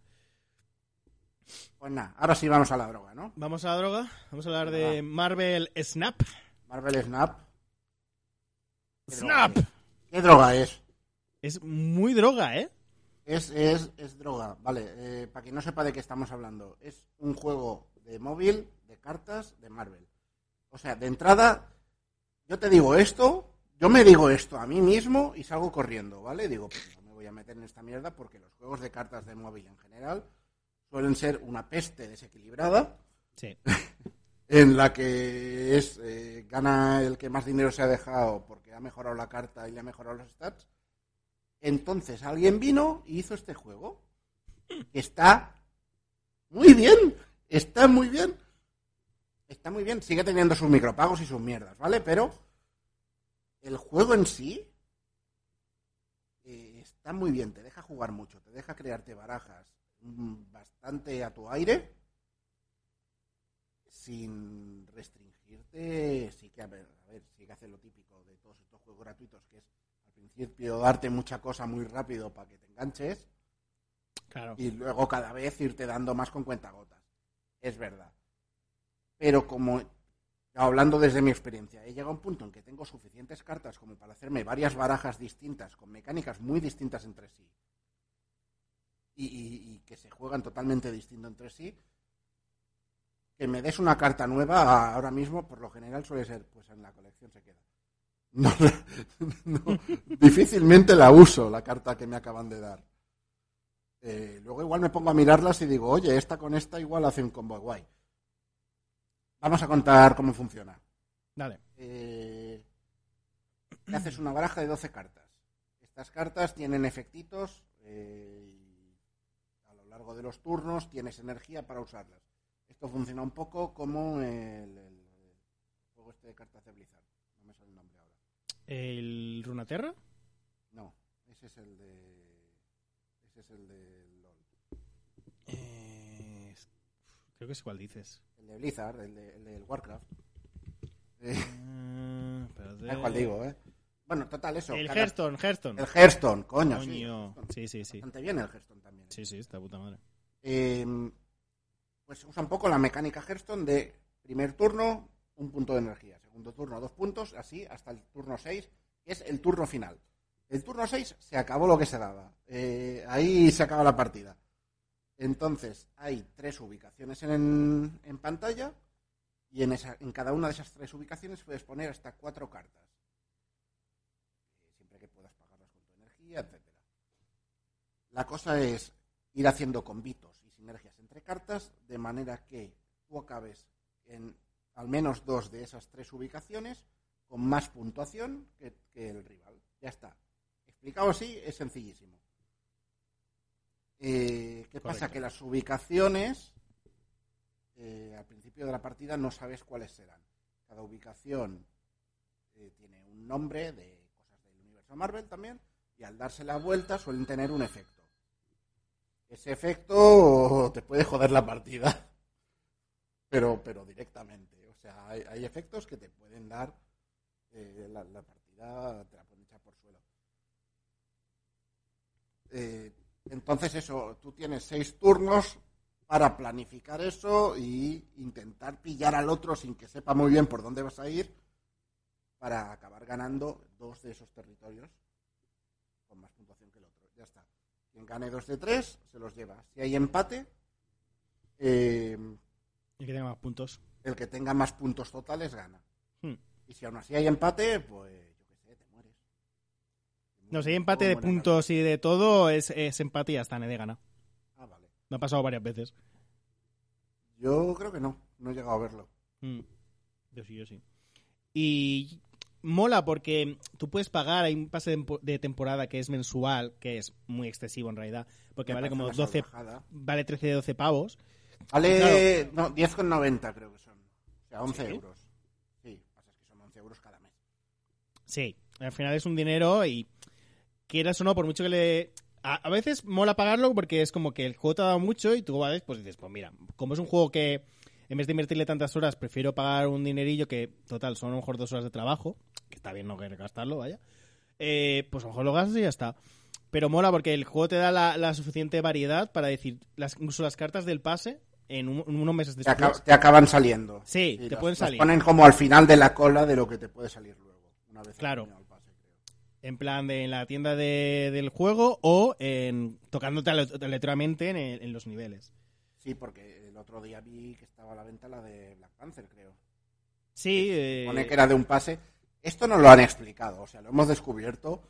Pues nada, ahora sí vamos a la droga, ¿no? Vamos a la droga, vamos a hablar de Marvel Snap. Marvel Snap. ¿Qué ¡Snap! droga? ¿Qué droga es? Es muy droga, ¿eh? Es, es, es droga, vale. eh, para quien no sepa de qué estamos hablando, es un juego de móvil, de cartas, de Marvel. O sea, de entrada, yo te digo esto, yo me digo esto a mí mismo y salgo corriendo, ¿vale? Digo, pues no me voy a meter en esta mierda porque los juegos de cartas de móvil en general suelen ser una peste desequilibrada Sí. en la que es eh, gana el que más dinero se ha dejado porque ha mejorado la carta y le ha mejorado los stats. Entonces alguien vino y hizo este juego. Está muy bien, está muy bien. Está muy bien, sigue teniendo sus micropagos y sus mierdas, ¿vale? Pero el juego en sí eh, está muy bien, te deja jugar mucho, te deja crearte barajas bastante a tu aire sin restringirte, sí que a ver, a ver, sí que hace lo típico de todos estos juegos gratuitos, que es al principio darte mucha cosa muy rápido para que te enganches Claro. y luego cada vez irte dando más con cuentagotas. Es verdad. Pero como hablando desde mi experiencia, he llegado a un punto en que tengo suficientes cartas como para hacerme varias barajas distintas con mecánicas muy distintas entre sí y, y- y que se juegan totalmente distinto entre sí. Que me des una carta nueva ahora mismo, por lo general suele ser, pues en la colección se queda. No, no, difícilmente la uso, la carta que me acaban de dar. Eh, luego igual me pongo a mirarlas y digo, oye, esta con esta igual hace un combo guay. Vamos a contar cómo funciona. Dale. Eh, te haces una baraja de 12 cartas. Estas cartas tienen efectitos eh, largo de los turnos tienes energía para usarlas. Esto funciona un poco como el, juego este de cartas de Blizzard. No me sale el nombre ahora. ¿El Runaterra? No, ese es el de... Ese es el de LOL. Eh, creo que es igual dices. El de Blizzard, el, de, el del Warcraft. Eh, Mm, espérate. ¿Sabes cuál digo, eh? Bueno, total, eso. El Hearthstone, Hearthstone. El Hearthstone, coño. sí. Coño. Sí, sí, sí. Bastante bien el Hearthstone también. Sí, sí, está puta madre. Eh, pues usa un poco la mecánica Hearthstone de primer turno, un punto de energía. Segundo turno, dos puntos, así hasta el turno 6, que es el turno final. El turno 6 se acabó lo que se daba. Eh, ahí se acaba la partida. Entonces, hay tres ubicaciones en, en pantalla y en, esa, en cada una de esas tres ubicaciones puedes poner hasta cuatro cartas. Eh, siempre que puedas pagarlas etcétera. La cosa es ir haciendo combitos y sinergias entre cartas de manera que tú acabes en al menos dos de esas tres ubicaciones con más puntuación que, que el rival. Ya está. Explicado así es sencillísimo. Eh, ¿Qué pasa? Que las ubicaciones eh, al principio de la partida no sabes cuáles serán. Cada ubicación eh, tiene un nombre de cosas del universo Marvel también y al darse la vuelta suelen tener un efecto. Ese efecto te puede joder la partida, pero, pero directamente. O sea, hay, efectos que te pueden dar eh, la, la partida, te la pueden echar por suelo. Eh, entonces eso, tú tienes seis turnos para planificar eso y intentar pillar al otro sin que sepa muy bien por dónde vas a ir para acabar ganando dos de esos territorios con más puntuación que el otro. Ya está. Quien gane dos de tres se los lleva. Si hay empate, eh, Y que tenga más puntos. el que tenga más puntos totales gana. Hmm. Y si aún así hay empate, pues yo qué sé, te mueres. No, si hay empate de puntos y de todo, es, es empate y ya está, nadie gana. Ah, vale. Me ha pasado varias veces. Yo creo que no, no he llegado a verlo. Mm. Yo sí, yo sí. Y mola porque tú puedes pagar, hay un pase de empo- de temporada que es mensual, que es muy excesivo en realidad, porque Me vale como una 12, salvajada. vale 13 de 12 pavos. Vale, no, 10,90 creo que son. O sea, 11 ¿Sí? euros. Sí, pasa que son 11 euros cada mes. Sí, al final es un dinero y quieras o no, por mucho que le... A, a veces mola pagarlo porque es como que el juego te ha dado mucho y tú vales, pues dices, pues mira, como es un juego que en vez de invertirle tantas horas, prefiero pagar un dinerillo que, total, son a lo mejor dos horas de trabajo, que está bien no querer gastarlo, vaya, eh, pues a lo mejor lo gastas y ya está. Pero mola porque el juego te da la, la suficiente variedad para decir, las, incluso las cartas del pase, en, un- en unos meses Te, después... aca- te acaban saliendo. Sí, te pueden salir. ponen como al final de la cola de lo que te puede salir luego. Una vez Claro. el pase. En plan de en la tienda de- del juego o en, tocándote ale- aleatoriamente en, en los niveles. Sí, porque otro día vi que estaba a la venta la de Black Panther, creo. Sí, eh, Pone que era de un pase. Esto no lo han explicado, o sea, lo hemos descubierto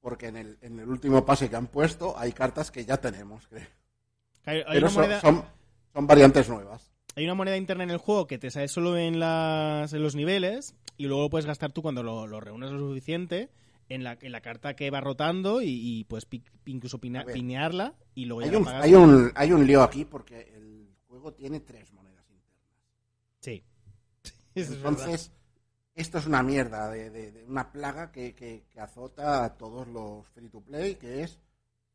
porque en el, en el último pase que han puesto hay cartas que ya tenemos, creo. hay, hay Pero son, moneda, son, son variantes nuevas. hay una moneda interna en el juego que te sale solo en, las, en los niveles y luego lo puedes gastar tú cuando lo, lo reúnes lo suficiente en la, en la carta que va rotando y, y puedes pi- incluso pina- pinearla y luego ya Hay un, hay, un, hay un lío aquí porque el juego tiene tres monedas internas. Sí. Es. Entonces, esto es una mierda, de, de- de una plaga que, que- que azota a todos los free to play, que es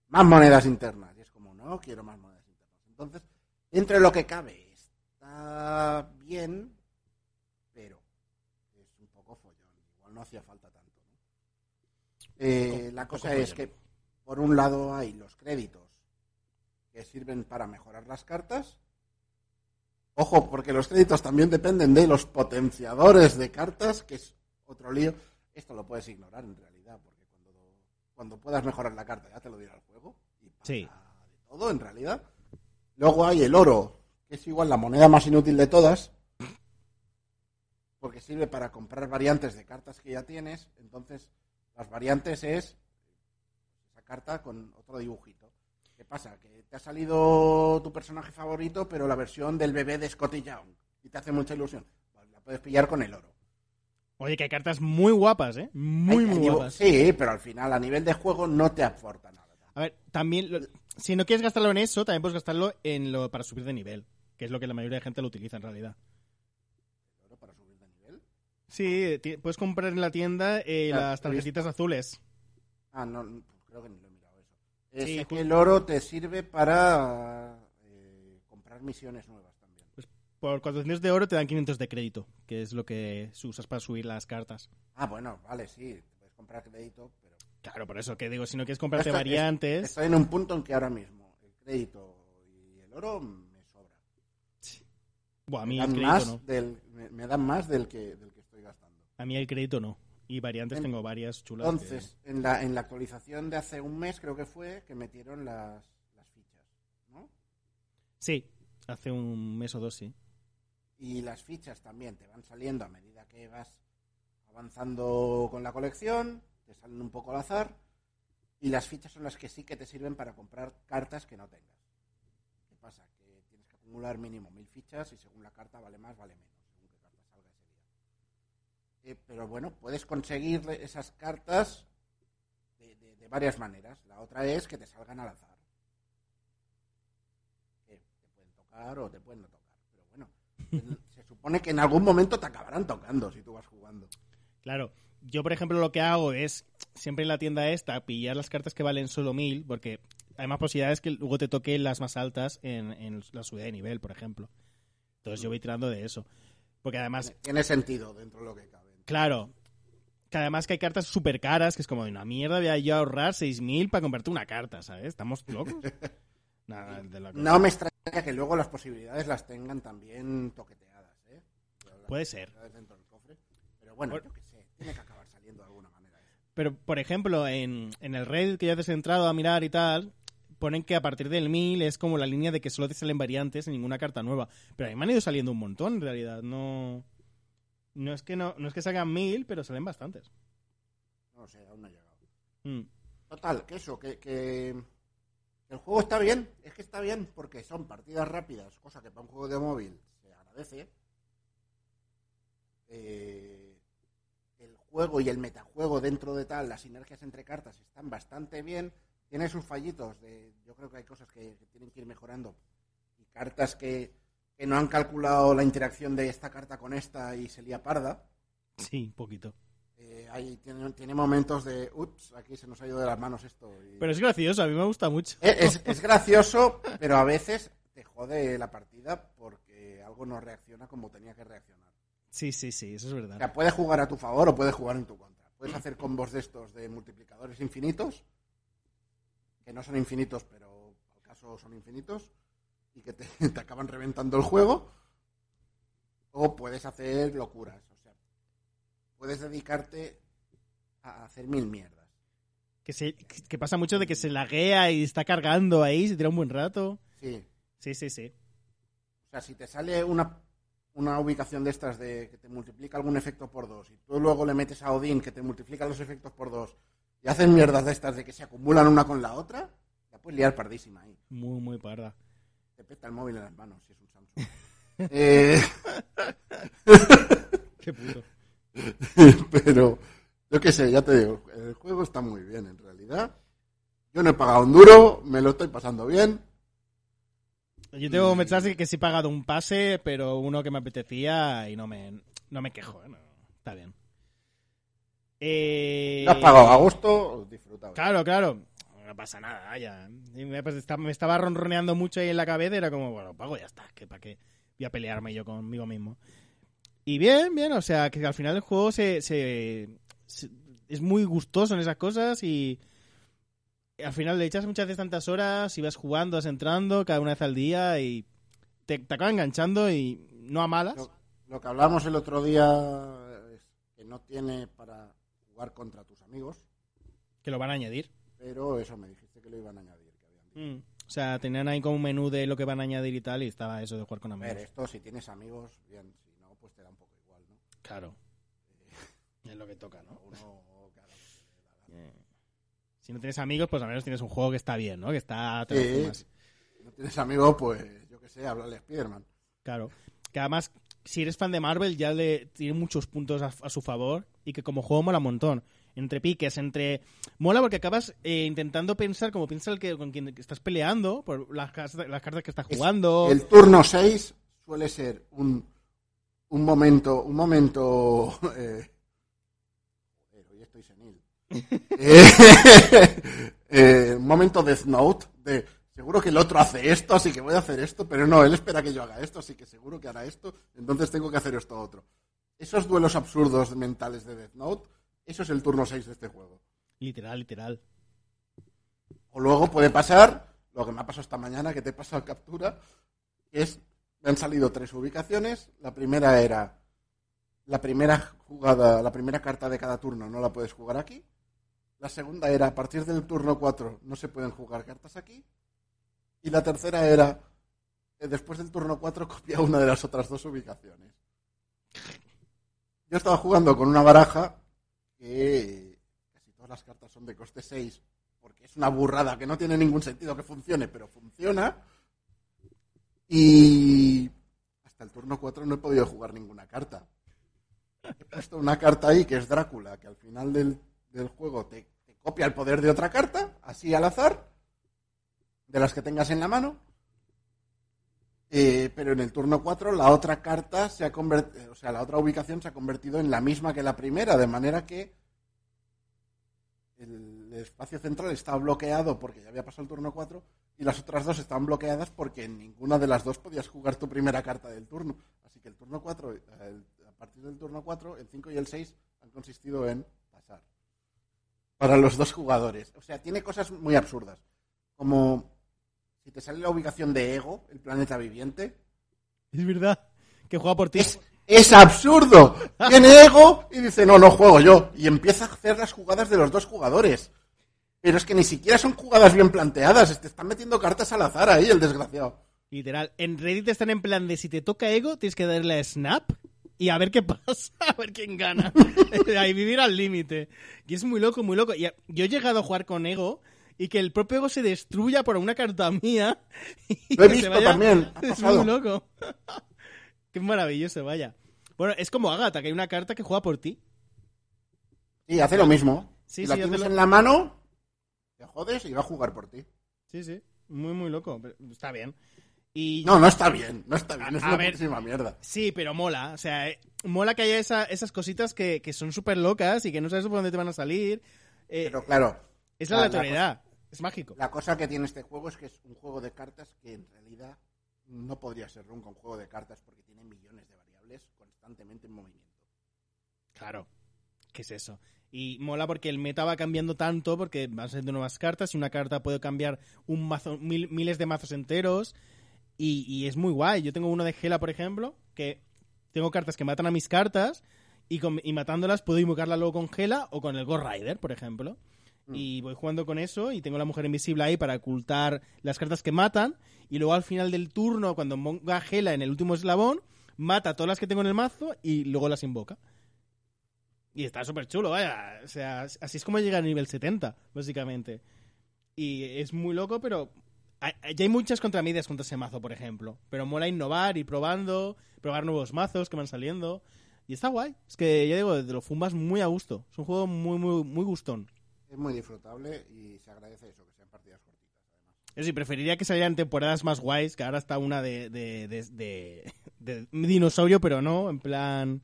más monedas internas. Y es como, no, quiero más monedas internas. Entonces, entre lo que cabe, está bien, pero es un poco follón. Igual no hacía falta tanto. ¿no? Eh, la cosa es que, por un lado, hay los créditos que sirven para mejorar las cartas. Ojo, porque los créditos también dependen de los potenciadores de cartas, que es otro lío. Esto lo puedes ignorar en realidad, porque cuando, cuando puedas mejorar la carta ya te lo dirá el juego. Y pasa Sí. de todo en realidad. Luego hay el oro, que es igual la moneda más inútil de todas, porque sirve para comprar variantes de cartas que ya tienes. Entonces, las variantes es esa carta con otro dibujito. ¿Qué pasa? Que te ha salido tu personaje favorito, pero la versión del bebé de Scotty Young. Y te hace mucha ilusión. Pues la puedes pillar con el oro. Oye, que hay cartas muy guapas, ¿eh? Muy, Hay- muy guapas. Sí, pero al final a nivel de juego no te aporta nada. A ver, también, lo- si no quieres gastarlo en eso, también puedes gastarlo en lo para subir de nivel, que es lo que la mayoría de gente lo utiliza en realidad. El oro para subir de nivel. Sí, puedes comprar en la tienda eh, las tarjetitas azules. Ah, no, creo que ni lo he mirado eso. Es Sí, que el oro te sirve para eh, comprar misiones nuevas también. Por 400 de oro te dan 500 de crédito, que es lo que usas para subir las cartas. Ah, bueno, vale, sí, te puedes comprar crédito, pero Claro, por eso que digo, si no quieres comprarte variantes... estoy en un punto en que ahora mismo el crédito y el oro me sobra. Buah, a Me mí el dan crédito más no. del, me, me dan más del que, del que estoy gastando. A mí el crédito no. Y variantes En- tengo varias chulas. que- Entonces, en la, en la actualización de hace un mes creo que fue que metieron las, las fichas, ¿no? Sí, hace un mes o dos, sí. Y las fichas también te van saliendo a medida que vas avanzando con la colección, te salen un poco al azar, y las fichas son las que sí que te sirven para comprar cartas que no tengas. ¿Qué pasa? Que tienes que acumular mínimo mil fichas y según la carta vale más, vale menos, según qué carta salga ese día. Eh, pero bueno, puedes conseguir esas cartas de, de- de varias maneras. La otra es que te salgan al azar. Que te pueden tocar o te pueden no tocar. Pero bueno, en- se supone que en algún momento te acabarán tocando si tú vas jugando. Claro. yo, por ejemplo, lo que hago es siempre en la tienda esta pillar las cartas que valen solo mil, porque hay más posibilidades que luego te toque las más altas en, en la subida de nivel, por ejemplo. Entonces yo voy tirando de eso. Porque además, Tiene sentido dentro de lo que cabe. Claro, que además que hay cartas súper caras, que es como de una mierda, voy a yo ahorrar 6.000 para comprarte una carta, ¿sabes? ¿Estamos locos? Nada, de la No me extraña que luego las posibilidades las tengan también toqueteadas, ¿eh? Puede ser. posibilidades dentro del cofre. Pero bueno, Por- yo qué sé, tiene que acabar saliendo de alguna manera. eso. Pero, por ejemplo, en, en el Reddit que ya te has entrado a mirar y tal, ponen que a partir del 1000 es como la línea de que solo te salen variantes en ninguna carta nueva. Pero a mí me han ido saliendo un montón, en realidad. No, no, es, que no, no es que salgan 1000, pero salen bastantes. No sé, aún no ha llegado. Mm. Total, que eso, que, que el juego está bien, es que está bien porque son partidas rápidas, cosa que para un juego de móvil se agradece. Eh, el juego y el metajuego dentro de tal, las sinergias entre cartas están bastante bien. Tiene sus fallitos, de, yo creo que hay cosas que, que tienen que ir mejorando. Y cartas que, que no han calculado la interacción de esta carta con esta y se lía parda. Sí, un poquito. Eh, ahí tiene, tiene momentos de, ups, aquí se nos ha ido de las manos esto. y- Pero es gracioso, a mí me gusta mucho. Eh, es, es gracioso, pero a veces te jode la partida porque algo no reacciona como tenía que reaccionar. Sí, sí, sí, eso es O verdad. sea, puede jugar a tu favor o puede jugar en tu contra. Puedes hacer combos de estos de multiplicadores infinitos, que no son infinitos, pero al caso son infinitos, y que te, te acaban reventando el juego. O puedes hacer locuras. O sea, puedes dedicarte a hacer mil mierdas. Que, se, que pasa mucho de que se laguea y está cargando ahí, se tira un buen rato. Sí. Sí, sí, sí. O sea, si te sale una, una ubicación de estas de que te multiplica algún efecto por dos y tú luego le metes a Odín que te multiplica los efectos por dos y haces mierdas de estas de que se acumulan una con la otra, la puedes liar pardísima ahí. Muy, muy parda. Te peta el móvil en las manos si es un Samsung. Eh, Qué puto. pero yo qué sé, ya te digo, el juego está muy bien en realidad. Yo no he pagado un duro, me lo estoy pasando bien. Yo tengo que pensar que sí he pagado un pase, pero uno que me apetecía y no me, no me quejo. ¿eh? No, está bien. Eh, Si has pagado agosto, disfrutado. Claro, claro. No pasa nada, vaya. Y me, pues, está- me estaba ronroneando mucho ahí en la cabeza. Era como, bueno, pago, ya está. que ¿Para qué voy a pelearme yo conmigo mismo? Y bien, bien. O sea, que al final el juego se, se- se- es muy gustoso en esas cosas y al final le echas muchas veces tantas horas y vas jugando, vas entrando cada una vez al día y te, te acaba enganchando y no a malas. Lo, lo que hablamos el otro día es que no tiene para jugar contra tus amigos, Que lo van a añadir. Pero eso me dijiste que lo iban a añadir. Que habían dicho. Mm. O sea, tenían ahí como un menú de lo que van a añadir y tal y estaba eso de jugar con A amigos. ver, esto si tienes amigos, bien, si no, pues te da un poco igual, ¿no? Claro. Es lo que toca, ¿no? Uno. Si no tienes amigos, pues al menos tienes un juego que está bien, ¿no? Que está... Sí. Si no tienes amigos, pues yo qué sé, háblale a Spiderman. Claro. Que además, si eres fan de Marvel, ya le tiene muchos puntos a, a su favor y que como juego mola un montón. Entre piques, entre... Mola porque acabas eh, intentando pensar como piensa el que con quien estás peleando, por las, las cartas que estás Es- jugando. El turno 6 suele ser un, un momento, un momento... Eh, joder, hoy estoy senil. Eh, un momento Death Note de seguro que el otro hace esto, así que voy a hacer esto, pero no, él espera que yo haga esto, así que seguro que hará esto, entonces tengo que hacer esto otro. Esos duelos absurdos mentales de Death Note, eso es el turno 6 de este juego. Literal, literal. O luego puede pasar, lo que me ha pasado esta mañana, que te he pasado captura, que es, me han salido tres ubicaciones. La primera era, la primera jugada, la primera carta de cada turno no la puedes jugar aquí. La segunda era, a partir del turno 4 no se pueden jugar cartas aquí. Y la tercera era, eh, después del turno 4 copia una de las otras dos ubicaciones. Yo estaba jugando con una baraja que casi todas las cartas son de coste 6 porque es una burrada que no tiene ningún sentido que funcione, pero funciona. Y hasta el turno 4 no he podido jugar ninguna carta. He puesto una carta ahí que es Drácula, que al final del, juego te copia el poder de otra carta, así al azar, de las que tengas en la mano. Eh, pero en el turno 4 la otra carta se ha convertido, o sea, la otra ubicación se ha convertido en la misma que la primera, de manera que el espacio central está bloqueado porque ya había pasado el turno 4 y las otras dos están bloqueadas porque en ninguna de las dos podías jugar tu primera carta del turno. Así que el turno 4, el- a partir del turno 4, el 5 y el 6 han consistido en pasar. Para los dos jugadores. O sea, tiene cosas muy absurdas. Como si te sale la ubicación de Ego, el planeta viviente, Es verdad. Que juega por ti. es, es absurdo. Viene Ego y dice, no, no juego yo. Y empieza a hacer las jugadas de los dos jugadores. Pero es que ni siquiera son jugadas bien planteadas. Te están metiendo cartas al azar ahí, el desgraciado. Literal. En Reddit están en plan de si te toca ego, tienes que darle a snap y a ver qué pasa, a ver quién gana. Ahí vivir al límite. Y es muy loco, muy loco. Y yo he llegado a jugar con ego y que el propio ego se destruya por una carta mía. y Lo he que se visto también, ha Es muy loco. Qué maravilloso, vaya. Bueno, es como Agatha, que hay una carta que juega por ti. Sí, hace lo mismo. Sí, si la sí, tienes hace lo- en la mano, te jodes y va a jugar por ti. Sí, sí. Muy, muy loco. pero está bien. Y No, no está bien. No está bien. Es A una ver. mierda. Sí, pero mola. O sea, eh, mola que haya esa- esas cositas que, que son súper locas y que no sabes por dónde te van a salir. Eh, Pero claro, es la la- la aleatoriedad. Es mágico. la cosa que tiene este juego es que es un juego de cartas que en realidad no podría ser nunca un juego de cartas porque tiene millones de variables constantemente en movimiento. Claro. ¿Qué es eso? Y mola porque el meta va cambiando tanto porque van saliendo nuevas cartas y una carta puede cambiar un mazo, mil- miles de mazos enteros y, y es muy guay. Yo tengo uno de Gela, por ejemplo, que tengo cartas que matan a mis cartas y, con- y matándolas puedo invocarla luego con Gela o con el Ghost Rider, por ejemplo. Mm. Y voy jugando con eso y tengo la mujer invisible ahí para ocultar las cartas que matan. Y luego al final del turno, cuando ponga Gela en el último eslabón, mata todas las que tengo en el mazo y luego las invoca. Y está súper chulo, vaya. O sea, así es como llega a nivel 70, básicamente. Y es muy loco, pero ya hay muchas contramedias contra ese mazo, por ejemplo. Pero mola innovar, ir probando, probar nuevos mazos que van saliendo. Y está guay. Es que ya digo, te lo fumas muy a gusto. Es un juego muy, muy, muy gustón. Es muy disfrutable y se agradece eso, que sean partidas cortitas, además. Yo sí, preferiría que salieran temporadas más guays, que ahora está una de, de, de, de- de dinosaurio, pero no, en plan...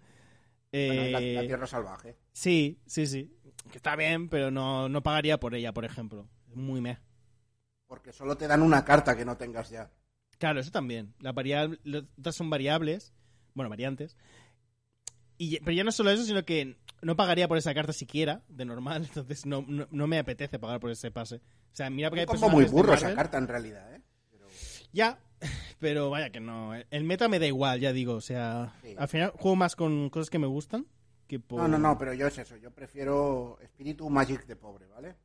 Bueno, la, eh, la Tierra Salvaje. Sí, sí, sí. Que está bien, pero no, no pagaría por ella, por ejemplo. Es muy meh. Porque solo te dan una carta que no tengas ya. Claro, eso también. Las variables, son variables, bueno, variantes. Y, pero ya no solo eso, sino que no pagaría por esa carta siquiera, de normal. Entonces no, no, no me apetece pagar por ese pase. O sea, mira porque hay Es como muy burro esa carta en realidad, ¿eh? Pero Ya, pero vaya que no. El meta me da igual, ya digo. O sea, Sí. al final juego más con cosas que me gustan que por... No, no, no, pero yo es eso. Yo prefiero espíritu Magic de pobre, ¿vale?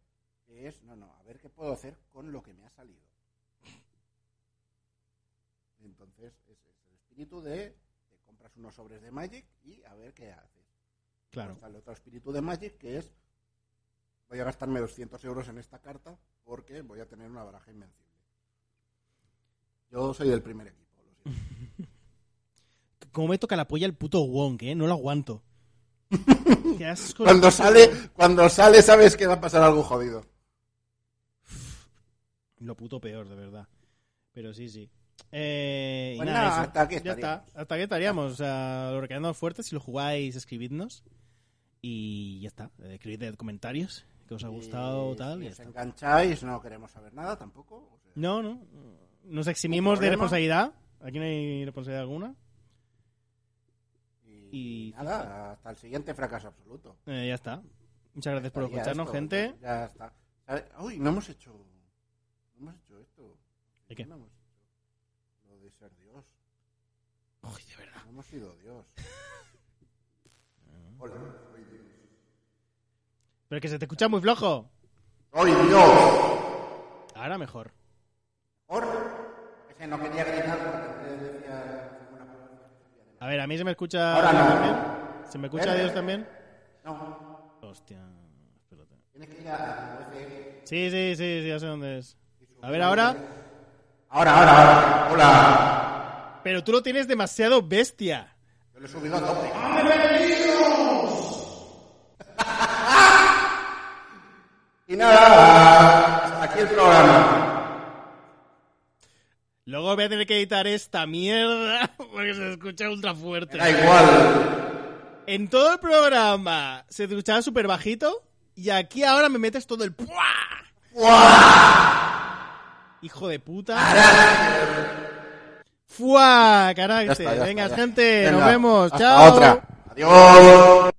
Que es, no, no, a ver qué puedo hacer con lo que me ha salido. Entonces, es, es el espíritu de unos sobres de Magic y a ver qué haces. Claro. Está el otro espíritu de Magic que es voy a gastarme 200 euros en esta carta porque voy a tener una baraja invencible. Yo soy del primer equipo, lo siento. Como me toca la polla el puto Wonk, ¿eh? No lo aguanto. Qué asco. Cuando sale, cuando sale sabes que va a pasar algo jodido. Lo puto peor, de verdad. Pero sí, sí. Eh, y Pues nada, hasta aquí Ya estaríamos. está. Hasta aquí estaríamos. O sea, lo fuerte. Si lo jugáis, escribidnos. Y ya está. Escribid comentarios. Que os ha gustado Y tal. Si y ya os está. engancháis, no queremos saber nada tampoco. o sea, No, no. Nos eximimos de responsabilidad. Aquí no hay responsabilidad alguna. y, y- nada, hasta el siguiente fracaso absoluto. Eh, ya está. Muchas gracias por escucharnos, esto, gente. Ya, ya está. Uy, no hemos hecho. No hemos hecho esto. ¿De qué? No hemos hecho lo de ser Dios. Uy, de verdad. No hemos sido Dios. Hola, soy Dios. Pero que se te escucha muy flojo. ¡Soy Dios! Ahora mejor. Por. Ese no quería gritar porque antes decía alguna palabra. A ver, a mí se me escucha Ahora no. también. ¿Se me escucha ¿Eh? Dios también? No, Hostia. Espérate. tienes que ir a a. Sí, sí, sí, sí, ya sé dónde es. A ver, ahora. Ahora, ahora, ahora. Hola. Pero tú lo tienes demasiado bestia. Yo le he subido a tope. y nada, hasta aquí el programa. Luego voy a tener que editar esta mierda porque se escucha ultra fuerte. Da igual. En todo el programa se escuchaba súper bajito y aquí ahora me metes todo el ¡puah! Hijo de puta. ¡Fua! Ya Carácter. está, ya Venga, está, ya. gente, Venga, nos vemos. hasta Chao. otra. Adiós.